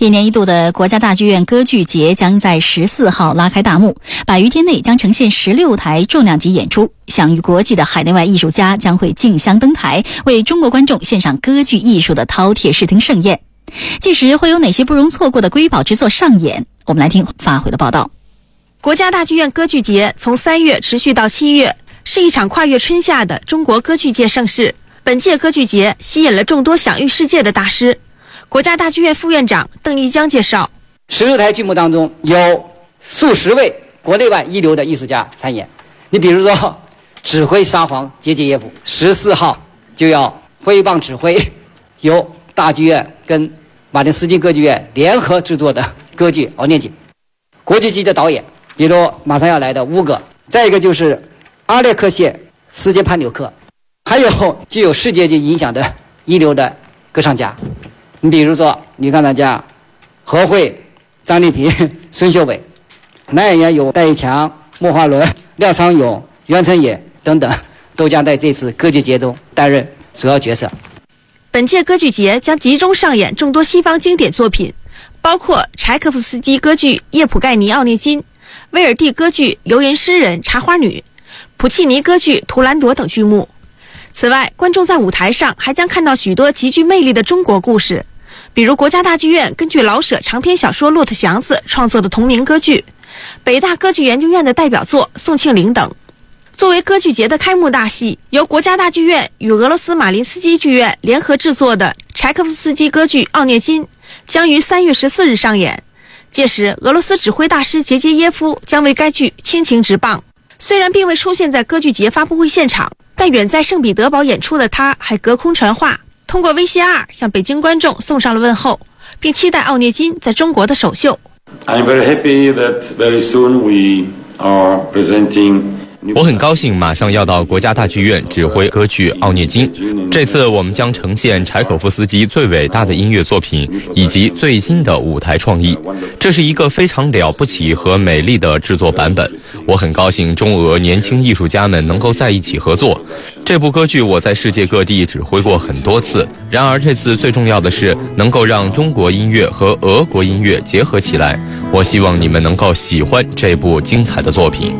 一年一度的国家大剧院歌剧节将在十四号拉开大幕，百余天内将呈现十六台重量级演出，享誉国际的海内外艺术家将会竞相登台，为中国观众献上歌剧艺术的饕餮视听盛宴。届时会有哪些不容错过的瑰宝之作上演？我们来听发回的报道。国家大剧院歌剧节从三月持续到七月，是一场跨越春夏的中国歌剧界盛事。本届歌剧节吸引了众多享誉世界的大师。国家大剧院副院长邓一江介绍：十六台剧目当中有数十位国内外一流的艺术家参演。你比如说，指挥沙皇杰杰耶夫十四号就要挥棒指挥，由大剧院跟马丁斯基歌剧院联合制作的歌剧《敖念锦》。国际级的导演，比如马上要来的乌格，再一个就是阿列克谢斯捷潘纽克，还有具有世界级影响的一流的歌唱家。你比如说，女钢琴家何慧、张丽萍、孙秀伟，男演员有戴玉强、莫华伦、廖昌永、袁成野等等，都将在这次歌剧节中担任主要角色。本届歌剧节将集中上演众多西方经典作品，包括柴可夫斯基歌剧《叶普盖尼奥涅金》、威尔第歌剧《游吟诗人茶花女》、普契尼歌剧《图兰朵》等剧目。此外，观众在舞台上还将看到许多极具魅力的中国故事。比如国家大剧院根据老舍长篇小说《骆驼祥子》创作的同名歌剧，北大歌剧研究院的代表作《宋庆龄》等。作为歌剧节的开幕大戏，由国家大剧院与俄罗斯马林斯基剧院联合制作的柴可夫斯基歌剧《奥涅金》将于三月十四日上演。届时，俄罗斯指挥大师杰杰耶夫将为该剧倾情执棒。虽然并未出现在歌剧节发布会现场，但远在圣彼得堡演出的他还隔空传话。通过 VCR 向北京观众送上了问候，并期待奥涅金在中国的首秀。I'm very happy that very soon we are presenting. 我很高兴马上要到国家大剧院指挥歌剧《奥涅金》。这次我们将呈现柴可夫斯基最伟大的音乐作品以及最新的舞台创意。这是一个非常了不起和美丽的制作版本。我很高兴中俄年轻艺术家们能够在一起合作。这部歌剧我在世界各地指挥过很多次，然而这次最重要的是能够让中国音乐和俄国音乐结合起来。我希望你们能够喜欢这部精彩的作品。